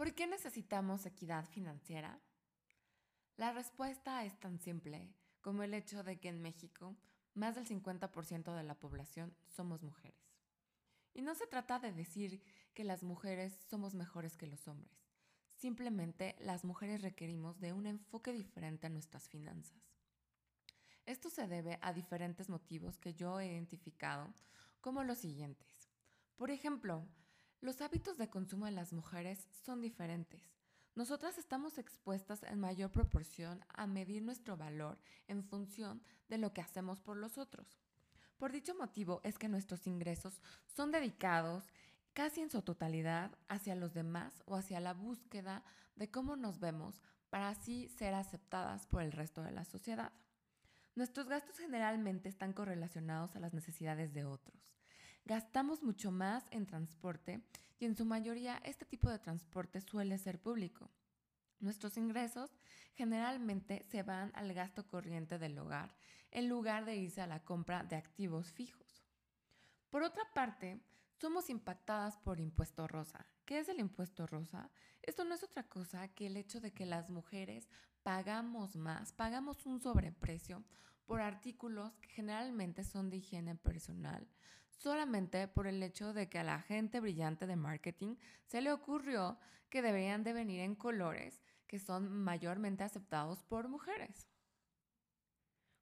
¿Por qué necesitamos equidad financiera? La respuesta es tan simple como el hecho de que en México más del 50% de la población somos mujeres. Y no se trata de decir que las mujeres somos mejores que los hombres. Simplemente las mujeres requerimos de un enfoque diferente a nuestras finanzas. Esto se debe a diferentes motivos que yo he identificado como los siguientes. Por ejemplo, los hábitos de consumo de las mujeres son diferentes. Nosotras estamos expuestas en mayor proporción a medir nuestro valor en función de lo que hacemos por los otros. Por dicho motivo es que nuestros ingresos son dedicados casi en su totalidad hacia los demás o hacia la búsqueda de cómo nos vemos para así ser aceptadas por el resto de la sociedad. Nuestros gastos generalmente están correlacionados a las necesidades de otros. Gastamos mucho más en transporte y en su mayoría este tipo de transporte suele ser público. Nuestros ingresos generalmente se van al gasto corriente del hogar en lugar de irse a la compra de activos fijos. Por otra parte, somos impactadas por impuesto rosa. ¿Qué es el impuesto rosa? Esto no es otra cosa que el hecho de que las mujeres pagamos más, pagamos un sobreprecio por artículos que generalmente son de higiene personal, solamente por el hecho de que a la gente brillante de marketing se le ocurrió que deberían de venir en colores que son mayormente aceptados por mujeres.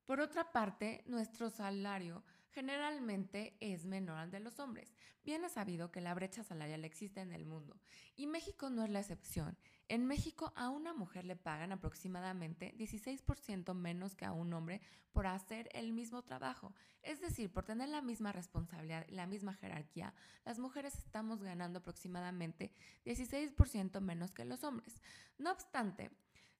Por otra parte, nuestro salario generalmente es menor al de los hombres. Bien es sabido que la brecha salarial existe en el mundo y México no es la excepción. En México a una mujer le pagan aproximadamente 16% menos que a un hombre por hacer el mismo trabajo. Es decir, por tener la misma responsabilidad la misma jerarquía, las mujeres estamos ganando aproximadamente 16% menos que los hombres. No obstante,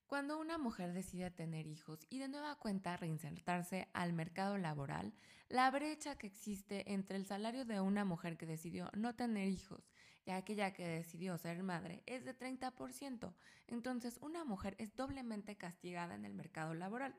cuando una mujer decide tener hijos y de nueva cuenta reinsertarse al mercado laboral, la brecha que existe entre el salario de una mujer que decidió no tener hijos y aquella que decidió ser madre es de 30%. Entonces una mujer es doblemente castigada en el mercado laboral.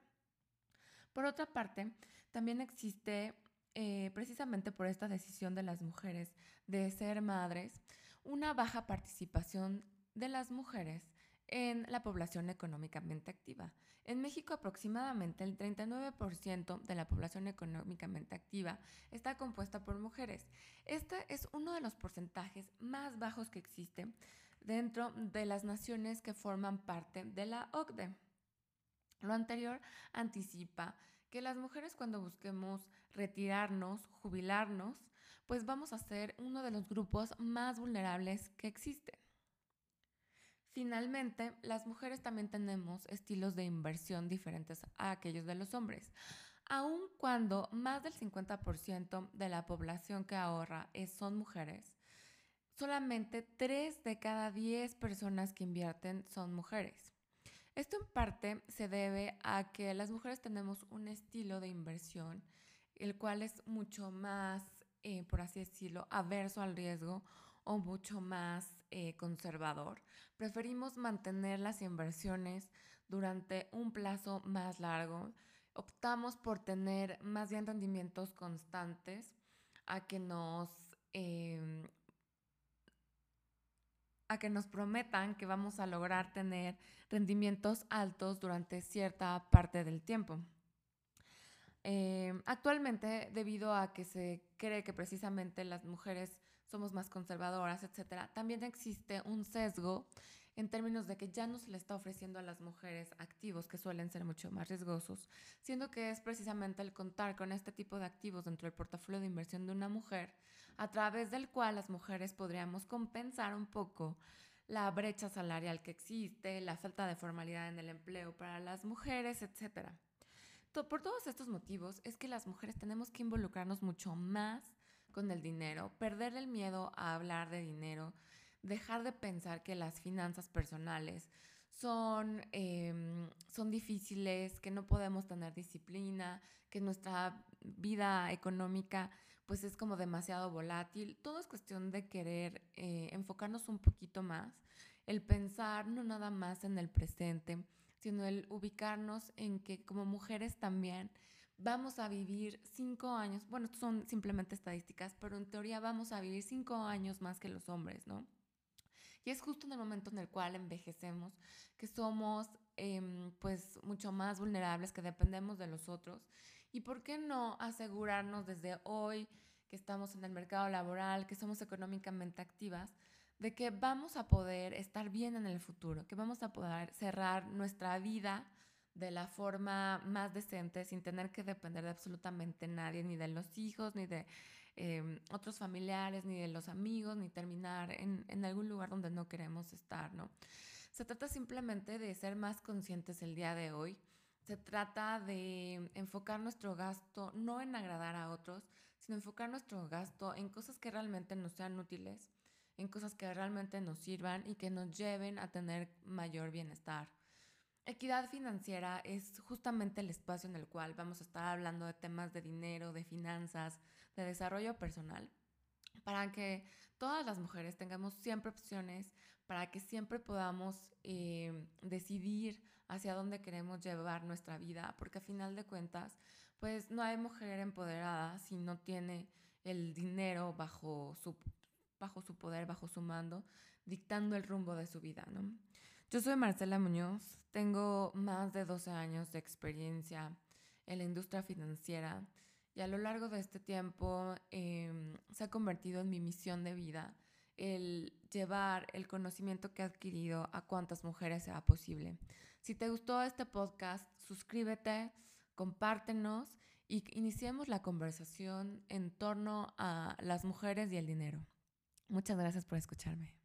Por otra parte, también existe, eh, precisamente por esta decisión de las mujeres de ser madres, una baja participación de las mujeres en la población económicamente activa. En México aproximadamente el 39% de la población económicamente activa está compuesta por mujeres. Este es uno de los porcentajes más bajos que existe dentro de las naciones que forman parte de la OCDE. Lo anterior anticipa que las mujeres cuando busquemos retirarnos, jubilarnos, pues vamos a ser uno de los grupos más vulnerables que existen. Finalmente, las mujeres también tenemos estilos de inversión diferentes a aquellos de los hombres. Aun cuando más del 50% de la población que ahorra son mujeres, solamente 3 de cada 10 personas que invierten son mujeres. Esto en parte se debe a que las mujeres tenemos un estilo de inversión, el cual es mucho más, eh, por así decirlo, averso al riesgo o mucho más eh, conservador. Preferimos mantener las inversiones durante un plazo más largo. Optamos por tener más bien rendimientos constantes a que nos... Em, a que nos prometan que vamos a lograr tener rendimientos altos durante cierta parte del tiempo. Em, actualmente, debido a que se cree que precisamente las mujeres somos más conservadoras, etcétera, también existe un sesgo en términos de que ya no se le está ofreciendo a las mujeres activos que suelen ser mucho más riesgosos, siendo que es precisamente el contar con este tipo de activos dentro del portafolio de inversión de una mujer, a través del cual las mujeres podríamos compensar un poco la brecha salarial que existe, la falta de formalidad en el empleo para las mujeres, etcétera. Por todos estos motivos es que las mujeres tenemos que involucrarnos mucho más con el dinero, perder el miedo a hablar de dinero, dejar de pensar que las finanzas personales son, em, son difíciles, que no podemos tener disciplina, que nuestra vida económica pues es como demasiado volátil. Todo es cuestión de querer eh, enfocarnos un poquito más, el pensar no nada más en el presente, sino el ubicarnos en que como mujeres también vamos a vivir cinco años, bueno, son simplemente estadísticas, pero en teoría vamos a vivir cinco años más que los hombres, ¿no? Y es justo en el momento en el cual envejecemos que somos em, pues mucho más vulnerables, que dependemos de los otros. ¿Y por qué no asegurarnos desde hoy que estamos en el mercado laboral, que somos económicamente activas, de que vamos a poder estar bien en el futuro, que vamos a poder cerrar nuestra vida de la forma más decente sin tener que depender de absolutamente nadie, ni de los hijos, ni de em, otros familiares, ni de los amigos, ni terminar en, en, algún lugar donde no queremos estar, ¿no? Se trata simplemente de ser más conscientes el día de hoy. Se trata de enfocar nuestro gasto no en agradar a otros, sino enfocar nuestro gasto en cosas que realmente nos sean útiles, en cosas que realmente nos sirvan y que nos lleven a tener mayor bienestar. Equidad financiera es justamente el espacio en el cual vamos a estar hablando de temas de dinero, de finanzas, de desarrollo personal, para que todas las mujeres tengamos siempre opciones, para que siempre podamos eh, decidir hacia dónde queremos llevar nuestra vida, porque a final de cuentas, pues no hay mujer empoderada si no tiene el dinero bajo su, bajo su poder, bajo su mando, dictando el rumbo de su vida, ¿no? Yo soy Marcela Muñoz, tengo más de 12 años de experiencia en la industria financiera y a lo largo de este tiempo em, se ha convertido en mi misión de vida el llevar el conocimiento que he adquirido a cuantas mujeres sea posible. Si te gustó este podcast, suscríbete, compártenos y iniciemos la conversación en torno a las mujeres y el dinero. Muchas gracias por escucharme.